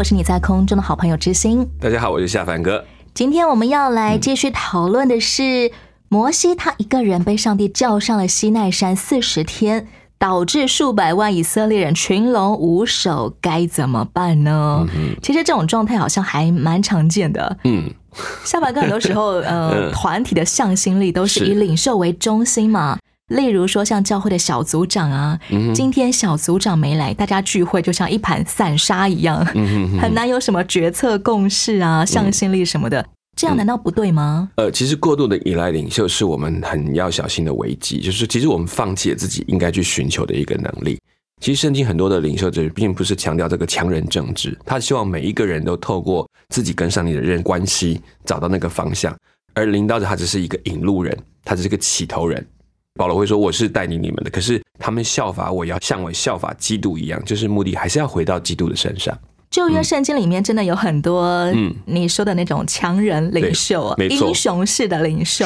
我是你在空中的好朋友知心。大家好，我是夏凡哥。今天我们要来继续讨论的是摩西，他一个人被上帝叫上了西奈山四十天，导致数百万以色列人群龙无首，该怎么办呢？其实这种状态好像还蛮常见的。嗯，夏凡哥很多时候，呃，嗯团体的向心力都是以领袖为中心嘛。例如说，像教会的小组长啊，嗯今天小组长没来，大家聚会就像一盘散沙一样，嗯很难有什么决策共识啊、向心力什么的。这样难道不对吗？呃，其实过度的依赖领袖是我们很要小心的危机，就是其实我们放弃了自己应该去寻求的一个能力。其实圣经很多的领袖者并不是强调这个强人政治，他希望每一个人都透过自己跟上帝的人关系找到那个方向，而领导者他只是一个引路人，他只是个起头人。保罗会说：“我是带领你们的，可是他们效法我，也要像我效法基督一样，就是目的还是要回到基督的身上。旧约圣经里面真的有很多，嗯你说的那种强人领袖英雄式的领袖。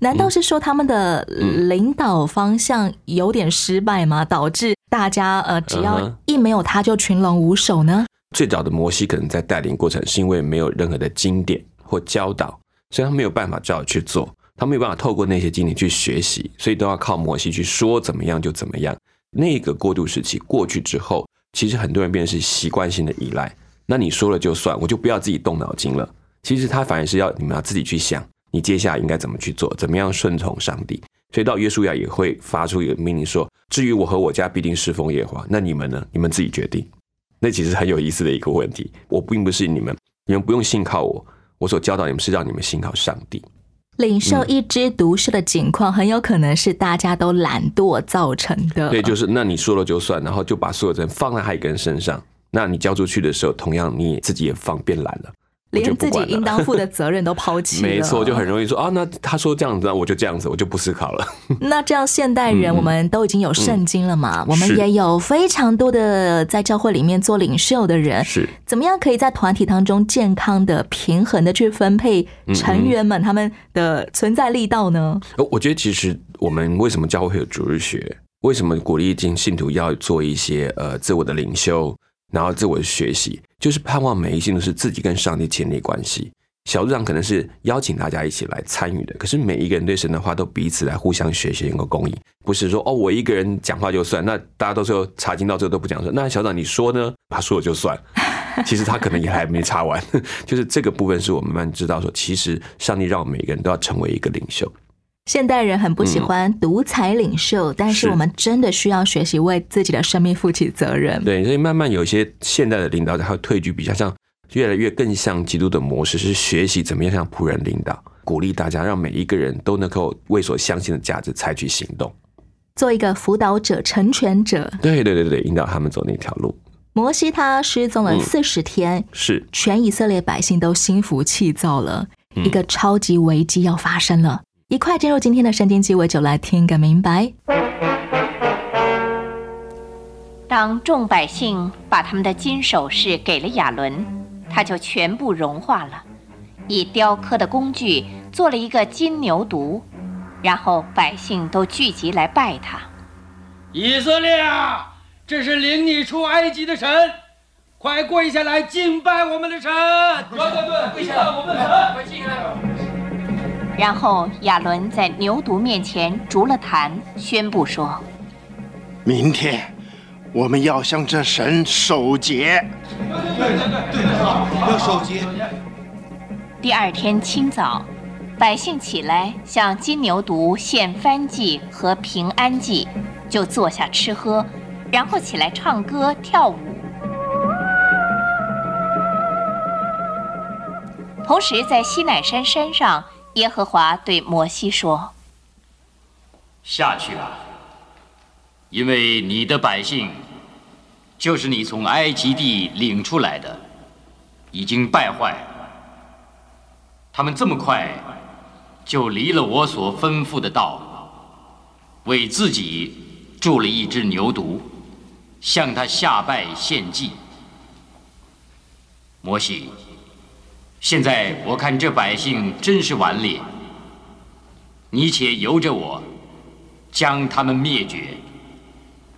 难道是说他们的嗯领导方向有点失败吗？导致大家呃，只要一没有他就群龙无首呢？最早的摩西可能在带领过程是因为没有任何的经典或教导，所以他没有办法照去做，他没有办法透过那些经历去学习，所以都要靠摩西去说怎么样就怎么样。那个过渡时期过去之后，其实很多人变成是习惯性的依赖。那你说了就算，我就不要自己动脑筋了。其实他反而是要你们要自己去想，你接下来应该怎么去做，怎么样顺从上帝。所以到约书亚也会发出一个命令说：“至于我和我家必定侍奉耶和华，那你们呢？你们自己决定。”那其实很有意思的一个问题。我并不是你们，你们不用信靠我，我所教导你们是让你们信靠上帝。领受一枝独秀的境况，很有可能是大家都懒惰造成的。对，就是那你说了就算，然后就把所有责任放在他一个人身上。那你交出去的时候，同样你也自己也放变懒了，连自己应当负的责任都抛弃了。没错，就很容易说啊，那他说这样子，那我就这样子，我就不思考了。那这样，现代人嗯我们都已经有圣经了嘛？我们也有非常多的在教会里面做领袖的人，是，怎么样可以在团体当中健康的、平衡的去分配成员们他们的存在力道呢？呃我觉得其实我们为什么教会会有主日学？为什么鼓励进信徒要做一些呃自我的领袖，然后自我的学习，就是盼望每一信徒是自己跟上帝建立关系。小组长可能是邀请大家一起来参与的，可是每一个人对神的话都彼此来互相学习，能够公益，不是说哦我一个人讲话就算，那大家都说查经到最后都不讲说，那小长你说呢？他说了就算，其实他可能也还没查完，就是这个部分是我们慢慢知道说，其实上帝让我们每个人都要成为一个领袖。现代人很不喜欢独裁领袖，但是是我们真的需要学习为自己的生命负起责任。对，所以慢慢有一些现代的领导者，他会退居比较像越来越更像基督的模式，是学习怎么样像仆人领导，鼓励大家，让每一个人都能够为所相信的价值采取行动。做一个辅导者、成全者。对对对对，引导他们走那条路。摩西他失踪了嗯四十天，是，全以色列百姓都心浮气躁了，嗯一个超级危机要发生了。一块进入今天的圣经鸡尾酒来听个明白。当众百姓把他们的金首饰给了亚伦，他就全部融化了，以雕刻的工具做了一个金牛犊，然后百姓都聚集来拜他。以色列啊，这是领你出埃及的神，快跪下来敬拜我们的神！对对对，跪下来，我们的神，快进来！然后亚伦在牛犊面前逐了坛，宣布说明天我们要向这神守节。对对对对要守节，：“第二天清早，百姓起来向金牛犊献燔祭和平安祭，就坐下吃喝，然后起来唱歌跳舞。同时，在西乃山山上，耶和华对摩西说下去吧，因为你的百姓就是你从埃及地领出来的，已经败坏，他们这么快就离了我所吩咐的道，为自己铸了一只牛犊，向他下拜献祭。摩西，现在我看这百姓真是顽劣，你且由着我，将他们灭绝，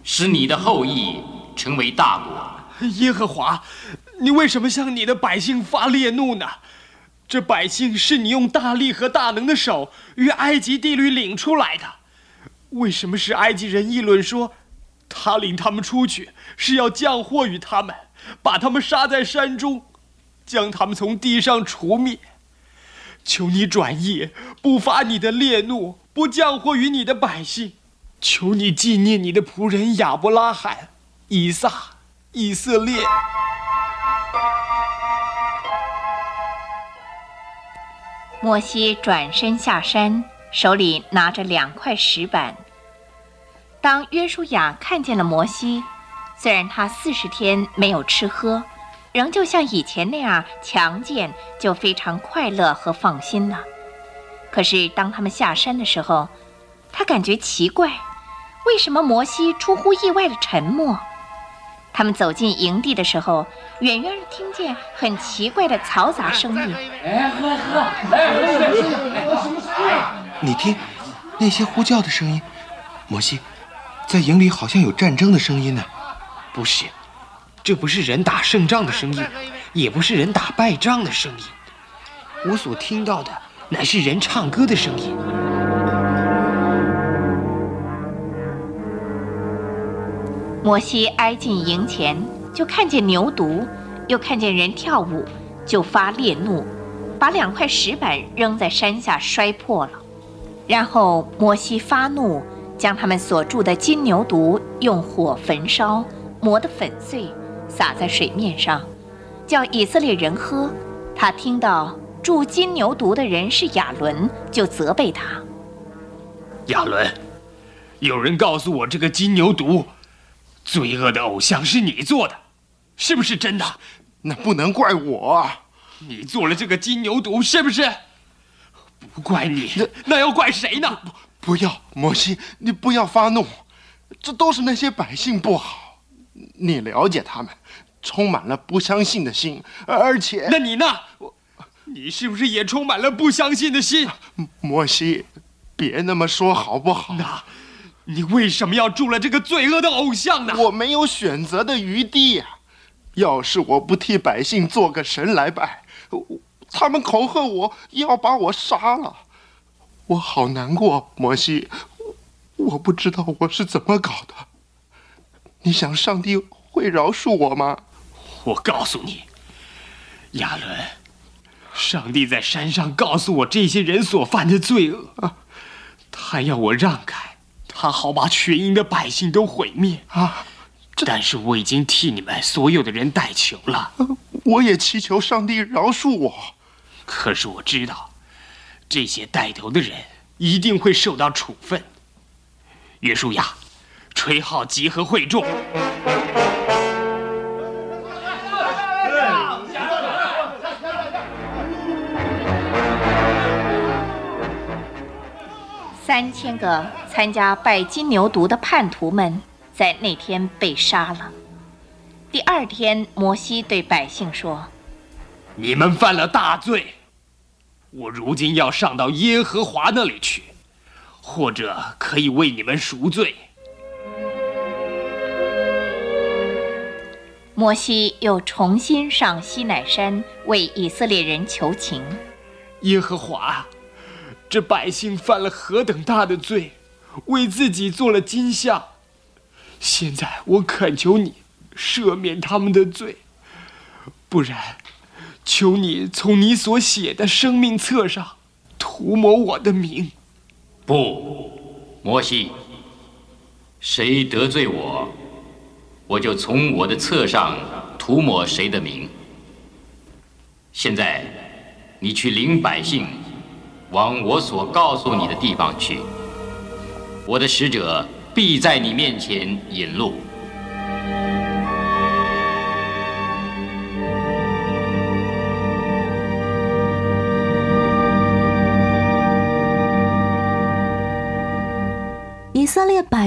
使你的后裔成为大国。耶和华，你为什么向你的百姓发烈怒呢？这百姓是你用大力和大能的手与埃及地里领出来的，为什么是埃及人议论说，他领他们出去是要降祸于他们，把他们杀在山中？将他们从地上除灭，求你转意，不发你的烈怒，不降祸于你的百姓。求你纪念你的仆人亚伯拉罕、以撒、以色列。摩西转身下山，手里拿着两块石板。当约书亚看见了摩西，虽然他四十天没有吃喝。仍旧像以前那样强健，就非常快乐和放心了。可是当他们下山的时候，他感觉奇怪，为什么摩西出乎意外的沉默？他们走进营地的时候，远远听见很奇怪的嘈杂声音。哎，喝喝，来喝喝，什么声音？你听，那些呼叫的声音。摩西，在营里好像有战争的声音呢。不是。这不是人打胜仗的声音，也不是人打败仗的声音。我所听到的乃是人唱歌的声音。摩西挨近营前，就看见牛犊，又看见人跳舞，就发烈怒，把两块石板扔在山下摔破了。然后摩西发怒，将他们所住的金牛犊用火焚烧，磨得粉碎。洒在水面上，叫以色列人喝。他听到铸金牛犊的人是亚伦，就责备他。亚伦，有人告诉我，这个金牛犊，罪恶的偶像是你做的，是不是真的？那不能怪我。你做了这个金牛犊，是不是？不怪你，那那要怪谁呢？不要，摩西，你不要发怒，这都是那些百姓不好，你了解他们。充满了不相信的心，而且……那你呢？你是不是也充满了不相信的心？摩西，别那么说好不好？那，你为什么要住了这个罪恶的偶像呢？我没有选择的余地呀！要是我不替百姓做个神来拜，他们恐吓我要把我杀了，我好难过。摩西，我不知道我是怎么搞的。你想上帝会饶恕我吗？我告诉你，亚伦，上帝在山上告诉我这些人所犯的罪恶，他要我让开，他好把全营的百姓都毁灭啊！但是我已经替你们所有的人代求了，我也祈求上帝饶恕我。可是我知道，这些带头的人一定会受到处分。约书亚，吹号集合会众。三千个参加拜金牛犊的叛徒们在那天被杀了。第二天，摩西对百姓说：“你们犯了大罪，我如今要上到耶和华那里去，或者可以为你们赎罪。”摩西又重新上西乃山为以色列人求情。耶和华。这百姓犯了何等大的罪，为自己做了金像。现在我恳求你赦免他们的罪，不然，求你从你所写的生命册上涂抹我的名。不，摩西，谁得罪我，我就从我的册上涂抹谁的名。现在，你去领百姓。往我所告诉你的地方去，我的使者必在你面前引路。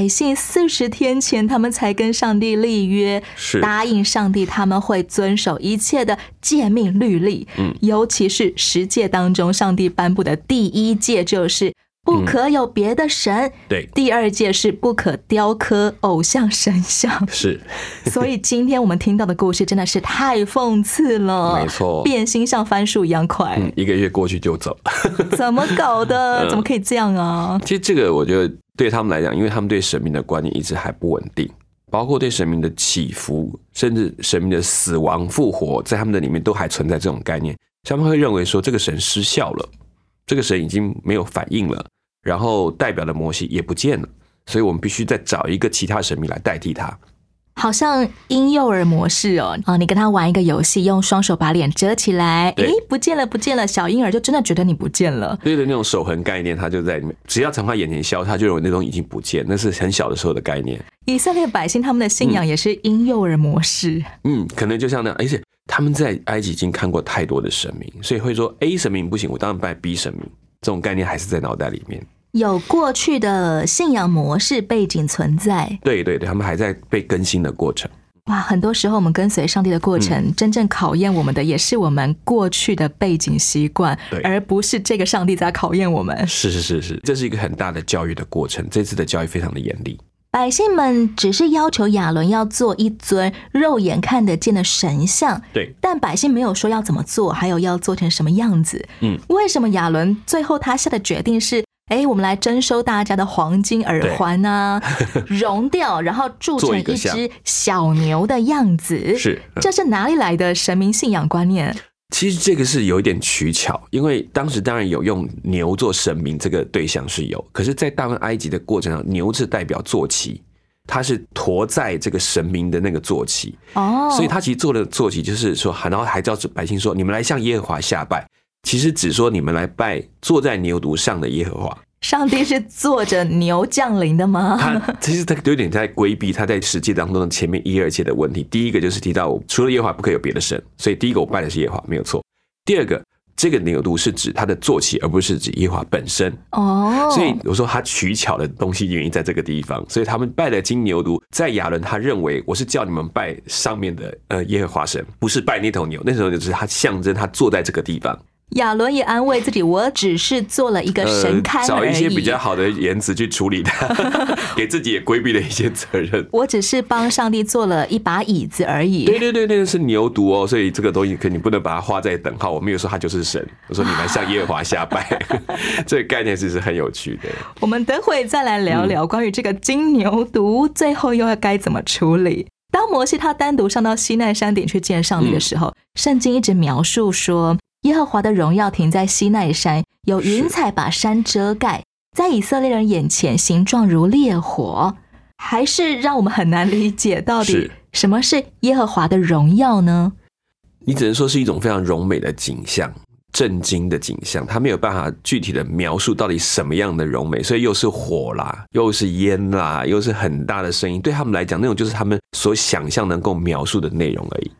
百姓四十天前他们才跟上帝立约，是答应上帝他们会遵守一切的诫命律例。嗯尤其是十诫当中，上帝颁布的第一诫就是不可有别的神。对，第二届是不可雕刻偶像神像，是 所以今天我们听到的故事真的是太讽刺了，没错变心像番薯一样快，嗯，一个月过去就走。怎么搞的？嗯怎么可以这样啊？其实这个我觉得对他们来讲，因为他们对神明的观念一直还不稳定，包括对神明的起伏，甚至神明的死亡复活，在他们的里面都还存在这种概念。他们会认为说这个神失效了，这个神已经没有反应了，然后代表的摩西也不见了，所以我们必须再找一个其他神明来代替他。好像婴幼儿模式哦，啊，你跟他玩一个游戏，用双手把脸遮起来，对诶，不见了，不见了，小婴儿就真的觉得你不见了。对的那种守恒概念，他就在里面，只要从他眼前消，他就认为那东西已经不见，那是很小的时候的概念。以色列百姓他们的信仰也是婴幼儿模式，嗯，可能就像那样，而且他们在埃及已经看过太多的神明，所以会说 A 神明不行，我当然拜 B 神明。这种概念还是在脑袋里面。有过去的信仰模式背景存在。对对对，他们还在被更新的过程。哇，很多时候我们跟随上帝的过程，嗯真正考验我们的也是我们过去的背景习惯对，而不是这个上帝在考验我们。是是是是，这是一个很大的教育的过程。这次的教育非常的严厉。百姓们只是要求亚伦要做一尊肉眼看得见的神像，对，但百姓没有说要怎么做，还有要做成什么样子。嗯，为什么亚伦最后他下的决定是？哎，我们来征收大家的黄金耳环啊，熔掉，然后铸成一只小牛的样子。是嗯这是哪里来的神明信仰观念？其实这个是有一点取巧，因为当时当然有用牛做神明，这个对象是有，可是，在大部分埃及的过程上，牛是代表坐骑，它是驮在这个神明的那个坐骑，哦，所以他其实做的坐骑就是说，然后还叫百姓说，你们来向耶和华下拜，其实只说你们来拜坐在牛犊上的耶和华。上帝是坐着牛降临的吗？他其实他有点在规避他在实际当中的前面一二节的问题。第一个就是提到我除了耶和华不可以有别的神，所以第一个我拜的是耶和华，没有错。第二个，这个牛犊是指他的坐骑，而不是指耶和华本身。哦，所以我说他取巧的东西原因在这个地方，所以他们拜的金牛犊，在亚伦他认为我是叫你们拜上面的呃耶和华神，不是拜那头牛，那头牛就是他象征他坐在这个地方。亚伦也安慰自己，我只是做了一个神龛呃、找。一些比较好的言辞去处理它，给自己也规避了一些责任。我只是帮上帝做了一把椅子而已。对对对，那个是牛犊哦，所以这个东西可你不能把它画在等号。我没有说他就是神，我说你们向耶和华下拜，这个概念其实很有趣的。我们等会再来聊聊关于这个金牛犊，最后又要该怎么处理。当摩西他单独上到西奈山顶去见上帝的时候，圣经一直描述说。耶和华的荣耀停在西奈山，有云彩把山遮盖，在以色列人眼前形状如烈火，还是让我们很难理解到底什么是耶和华的荣耀呢？你只能说是一种非常柔美的景象，震惊的景象，他没有办法具体的描述到底什么样的柔美，所以又是火啦，又是烟啦，又是很大的声音，对他们来讲，那种就是他们所想象能够描述的内容而已。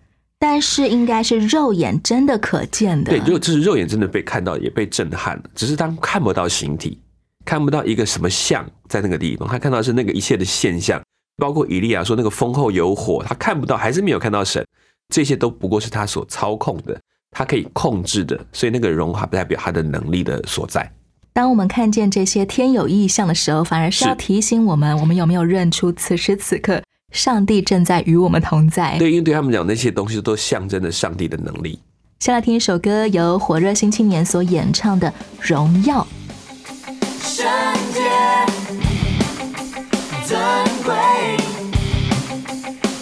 但是应该是肉眼真的可见的。对，就就是肉眼真的被看到，也被震撼了。只是当看不到形体，看不到一个什么像在那个地方，他看到是那个一切的现象，包括以利亚说那个风后有火，他看不到，还是没有看到神，这些都不过是他所操控的，他可以控制的，所以那个荣华不代表他的能力的所在。当我们看见这些天有异象的时候，反而是要提醒我们，我们有没有认出此时此刻。上帝正在与我们同在。对，因为对他们讲，那些东西都象征着上帝的能力。先来听一首歌，由火热新青年所演唱的《荣耀》。圣洁、尊贵、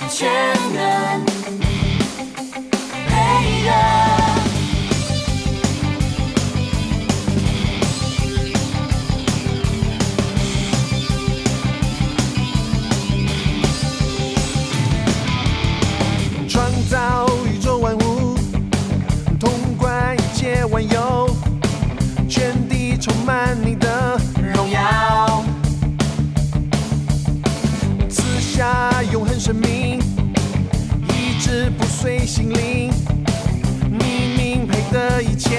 全能、直不碎心灵，你明配的一切。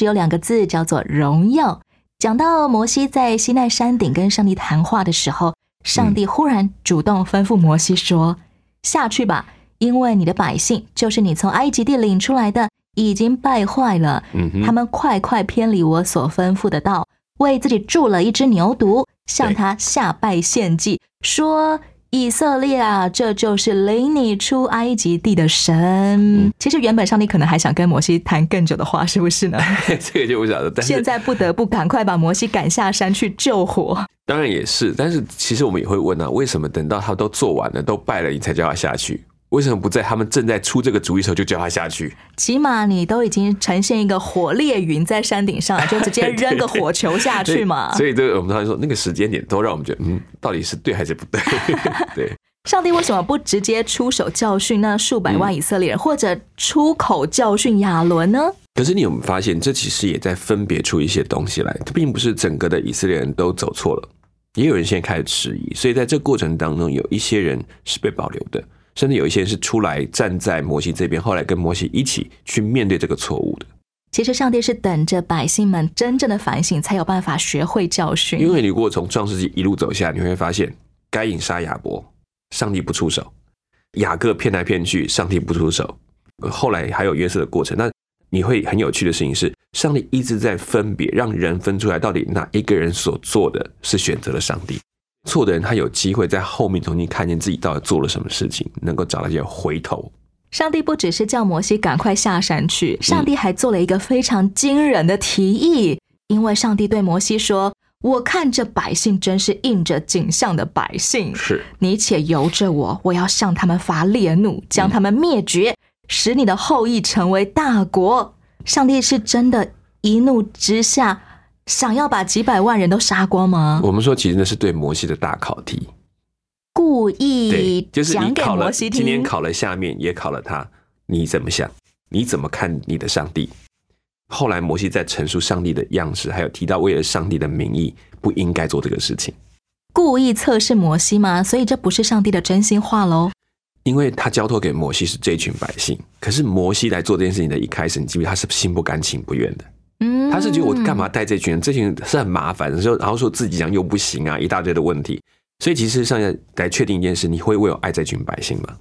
只有两个字，叫做荣耀。讲到摩西在西奈山顶跟上帝谈话的时候，上帝忽然主动吩咐摩西说：“下去吧，因为你的百姓就是你从埃及地领出来的，已经败坏了。嗯他们快快偏离我所吩咐的道，为自己铸了一只牛犊，向他下拜献祭，说。”以色列啊，这就是领你出埃及地的神。其实原本上帝可能还想跟摩西谈更久的话，是不是呢？这个就不晓得。但是现在不得不赶快把摩西赶下山去救火。当然也是，但是其实我们也会问啊，为什么等到他都做完了、都拜了，你才叫他下去？为什么不在他们正在出这个主意的时候就叫他下去？起码你都已经呈现一个火烈云在山顶上，就直接 扔个火球下去嘛。所以这个我们常常说，那个时间点都让我们觉得，嗯，到底是对还是不对？对。上帝为什么不直接出手教训那数百万以色列人，或者出口教训亚伦呢？可是你有没有发现，这其实也在分别出一些东西来？这并不是整个的以色列人都走错了，也有人现在开始迟疑。所以在这过程当中，有一些人是被保留的。甚至有一些人是出来站在摩西这边，后来跟摩西一起去面对这个错误的。其实上帝是等着百姓们真正的反省，才有办法学会教训。因为你如果从创世纪一路走下，你会发现，该隐杀亚伯，上帝不出手；雅各骗来骗去，上帝不出手。后来还有约瑟的过程，那你会很有趣的事情是，上帝一直在分别，让人分出来，到底哪一个人所做的是选择了上帝。错的人，他有机会在后面重新看见自己到底做了什么事情，能够找到一些回头。上帝不只是叫摩西赶快下山去，上帝还做了一个非常惊人的提议。因为上帝对摩西说：“我看这百姓真是应着景象的百姓，是你且由着我，我要向他们发烈怒，将他们灭绝，使你的后裔成为大国。”上帝是真的一怒之下。想要把几百万人都杀光吗？我们说，其实那是对摩西的大考题，故意就是你考了，今天考了下面，也考了他，你怎么想？你怎么看你的上帝？后来摩西在陈述上帝的样式，还有提到为了上帝的名义不应该做这个事情，故意测试摩西吗？所以这不是上帝的真心话喽。因为他交托给摩西是这群百姓，可是摩西来做这件事情的一开始，你记不记得他是心不甘情不愿的？嗯，他是觉得我干嘛带这群人？这群人是很麻烦的时候，然后说自己讲又不行啊，一大堆的问题。所以其实上下来确定一件事，你会为我爱这群百姓吗？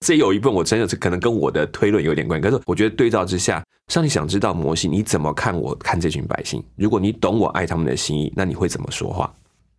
这有一部分我真的是可能跟我的推论有点关系。可是我觉得对照之下，上帝想知道摩西你怎么看我看这群百姓？如果你懂我爱他们的心意，那你会怎么说话？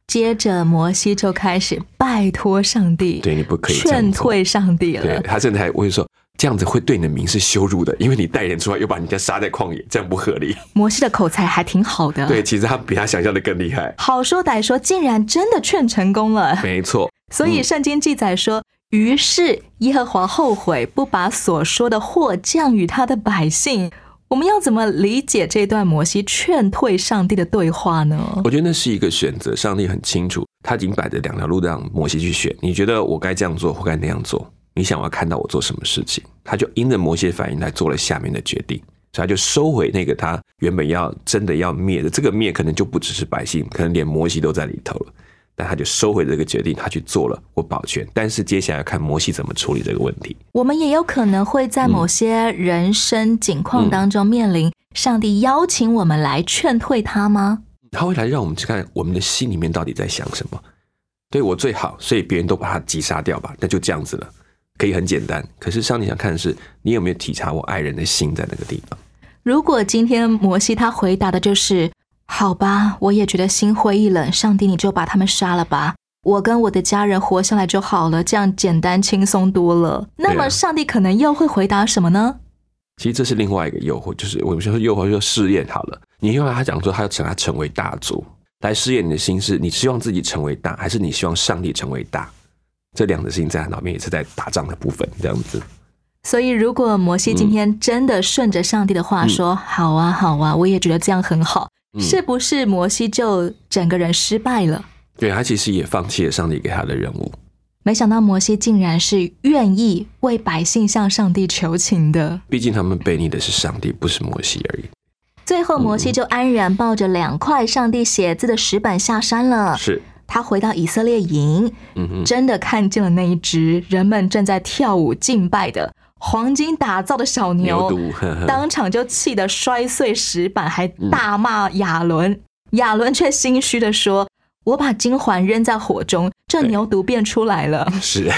接着摩西就开始拜托上帝，对你不可以劝退上帝了。对他甚至还会说。这样子会对你的名是羞辱的，因为你带人出来又把人家杀在旷野，这样不合理。摩西的口才还挺好的，对，其实他比他想象的更厉害。好说歹说，竟然真的劝成功了。没错，所以圣经记载说，于是耶和华后悔，不把所说的祸降与他的百姓。我们要怎么理解这段摩西劝退上帝的对话呢？我觉得那是一个选择，上帝很清楚，他已经摆着两条路让摩西去选。你觉得我该这样做，或该那样做？你想要看到我做什么事情，他就因着某些反应来做了下面的决定，所以他就收回那个他原本要真的要灭的这个灭，可能就不只是百姓，可能连摩西都在里头了。但他就收回这个决定，他去做了，我保全。但是接下来要看摩西怎么处理这个问题。我们也有可能会在某些人生境况当中面临上帝邀请我们来劝退他吗？他会来让我们去看我们的心里面到底在想什么，对我最好，所以别人都把他击杀掉吧，那就这样子了。可以很简单，可是上帝想看的是你有没有体察我爱人的心在那个地方。如果今天摩西他回答的就是“好吧，我也觉得心灰意冷，上帝你就把他们杀了吧，我跟我的家人活下来就好了，这样简单轻松多了。”那么上帝可能又会回答什么呢？其实这是另外一个诱惑，就是我们说诱惑，就试验好了。你因为他讲说他要请他成为大族，来试验你的心是，你希望自己成为大，还是你希望上帝成为大？这两个事情在他脑面也是在打仗的部分，这样子。所以，如果摩西今天真的顺着上帝的话说：“好啊，好啊，我也觉得这样很好。”是不是摩西就整个人失败了？对他其实也放弃了上帝给他的任务。没想到摩西竟然是愿意为百姓向上帝求情的。毕竟他们背逆的是上帝，不是摩西而已。最后，摩西就安然抱着两块上帝写字的石板下山了。是。他回到以色列营，真的看见了那一只人们正在跳舞敬拜的黄金打造的小牛，牛犊呵呵 当场就气得摔碎石板，还大骂亚伦。亚伦却心虚的说：“我把金环扔在火中，这牛犊便出来了。是，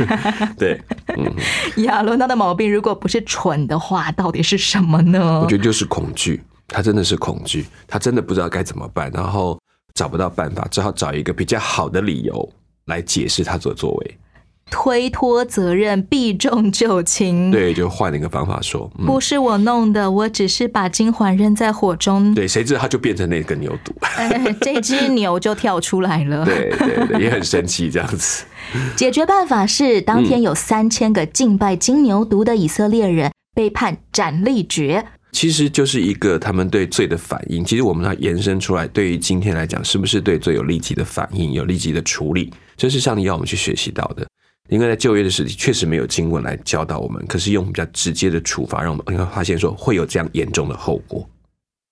对，嗯，”亚伦他的毛病，如果不是蠢的话，到底是什么呢我？觉得就是恐惧，他真的是恐惧，他真的不知道该怎么办，然后找不到办法，只好找一个比较好的理由来解释他所作为。推脱责任，避重就轻。对，就换了一个方法说，嗯，不是我弄的，我只是把金环扔在火中，对，谁知道他就变成那个牛犊，哎这只牛就跳出来了。对对对，也很神奇这样子。解决办法是，当天有三千个敬拜金牛犊的以色列人被判斩立决。其实就是一个他们对罪的反应。其实我们要延伸出来，对于今天来讲，是不是对罪有立即的反应，有立即的处理？这是上帝要我们去学习到的。因为在旧约的时期，确实没有经文来教导我们，可是用比较直接的处罚，让我们会发现说会有这样严重的后果。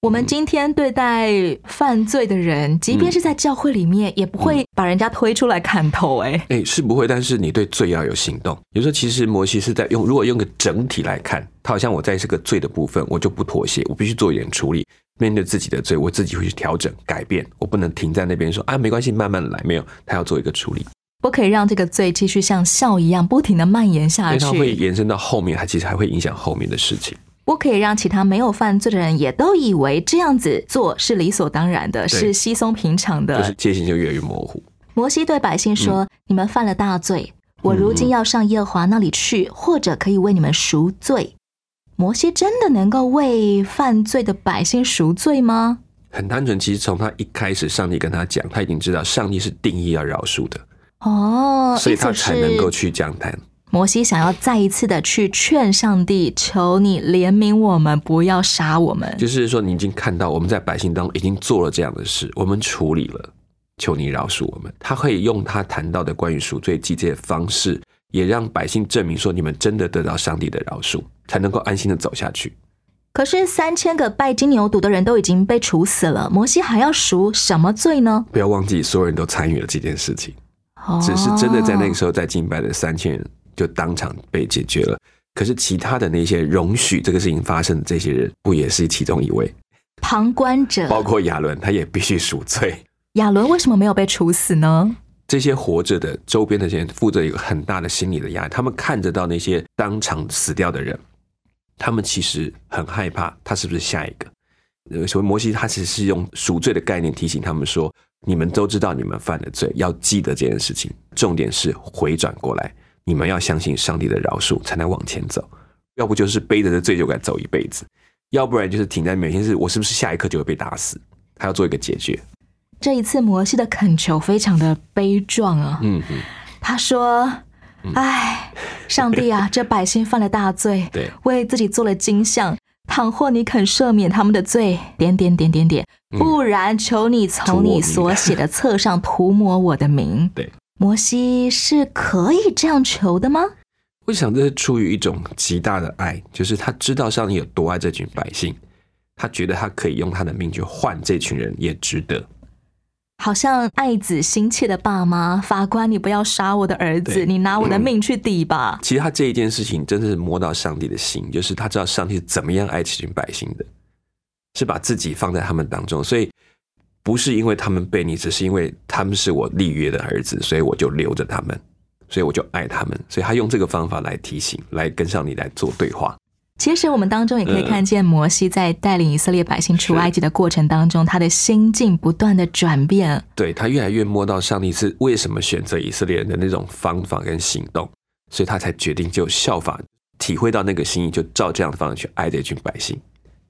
我们今天对待犯罪的人，即便是在教会里面，也不会把人家推出来砍头、哎、哎，是不会，但是你对罪要有行动。有时候其实摩西是在用，如果用个整体来看，他好像我在这个罪的部分，我就不妥协，我必须做一点处理。面对自己的罪，我自己会去调整、改变，我不能停在那边说啊，没关系，慢慢来。没有，他要做一个处理，不可以让这个罪继续像笑一样不停的蔓延下因为它会，延伸到后面，它其实还会影响后面的事情。不可以让其他没有犯罪的人也都以为这样子做是理所当然的，是稀松平常的。就是界限就越来越模糊。摩西对百姓说：“嗯你们犯了大罪，我如今要上耶和华那里去，或者可以为你们赎罪。”摩西真的能够为犯罪的百姓赎罪吗？很单纯，其实从他一开始，上帝跟他讲，他已经知道上帝是定义要饶恕的，哦，所以他才能够去这样谈。摩西想要再一次的去劝上帝，求你怜悯我们，不要杀我们。就是说，你已经看到我们在百姓当中已经做了这样的事，我们处理了，求你饶恕我们。他可以用他谈到的关于赎罪祭这些方式，也让百姓证明说，你们真的得到上帝的饶恕，才能够安心的走下去。可是三千个拜金牛犊的人都已经被处死了，摩西还要赎什么罪呢？不要忘记，所有人都参与了这件事情，哦只是真的在那个时候在敬拜的三千人就当场被解决了。可是其他的那些容许这个事情发生的这些人，不也是其中一位？旁观者，包括亚伦，他也必须赎罪。亚伦为什么没有被处死呢？这些活着的周边的人负责一个很大的心理的压力，他们看得到那些当场死掉的人，他们其实很害怕，他是不是下一个？呃，所以摩西他其实是用赎罪的概念提醒他们说：你们都知道你们犯了罪，要记得这件事情。重点是回转过来，你们要相信上帝的饶恕，才能往前走。要不就是背着这罪疚感走一辈子，要不然就是停在每天是我是不是下一刻就会被打死？他要做一个解决。这一次摩西的恳求非常的悲壮啊，嗯嗯，他说：“唉，上帝啊，这百姓犯了大罪，对，为自己做了金像。倘或你肯赦免他们的罪，点点点点点，嗯不然求你从你所写的册上涂抹我的名。”对，摩西是可以这样求的吗？我想这是出于一种极大的爱，就是他知道上帝有多爱这群百姓，他觉得他可以用他的命去换这群人，也值得。好像爱子心切的爸妈，法官，你不要杀我的儿子，你拿我的命去抵吧。其实他这一件事情真的是摸到上帝的心，就是他知道上帝是怎么样爱这群百姓的，是把自己放在他们当中，所以不是因为他们背你，只是因为他们是我立约的儿子，所以我就留着他们，所以我就爱他们，所以他用这个方法来提醒，来跟上你来做对话。其实我们当中也可以嗯看见摩西在带领以色列百姓出埃及的过程当中，他的心境不断的转变。对他越来越摸到上帝是为什么选择以色列人的那种方法跟行动，所以他才决定就效法，体会到那个心意，就照这样的方式去爱这群百姓。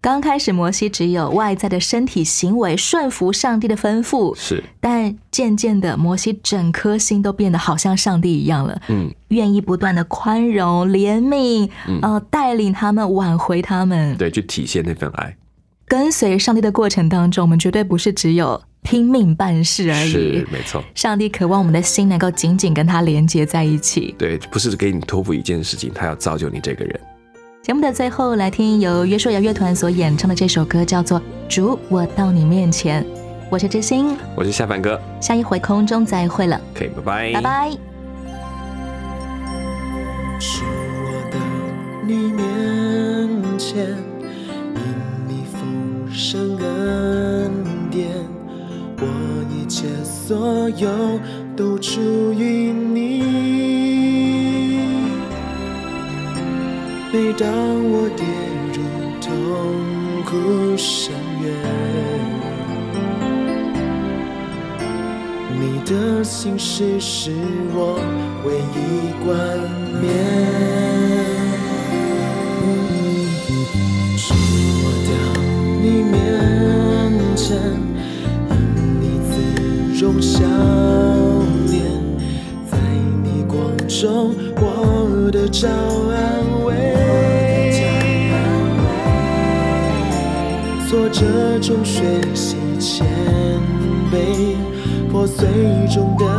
刚开始，摩西只有外在的身体行为顺服上帝的吩咐，是，但渐渐的，摩西整颗心都变得好像上帝一样了，嗯，愿意不断的宽容、怜悯，嗯呃，带领他们，挽回他们。对，去体现那份爱。跟随上帝的过程当中，我们绝对不是只有拼命办事而已是，。没错。上帝渴望我们的心能够紧紧跟他连接在一起。对，不是给你托付一件事情，他要造就你这个人。节目的最后，来听由约书亚乐团所演唱的这首歌，叫做《主，我到你面前》。我是知心，我是下凡哥，下一回空中再会了，可以，拜拜，拜拜。是我的你面前，因你丰盛恩典，我一切所有都出于你。当我跌入痛苦深渊，你的心事是我唯一冠冕。主，我到你面前，因你自容笑脸，在你光中，我的照这种学习谦卑，破碎中的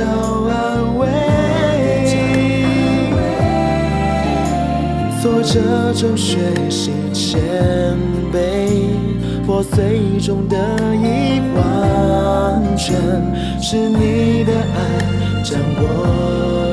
找安慰。挫折中学习谦卑，破碎中得以完全，是你的爱将我。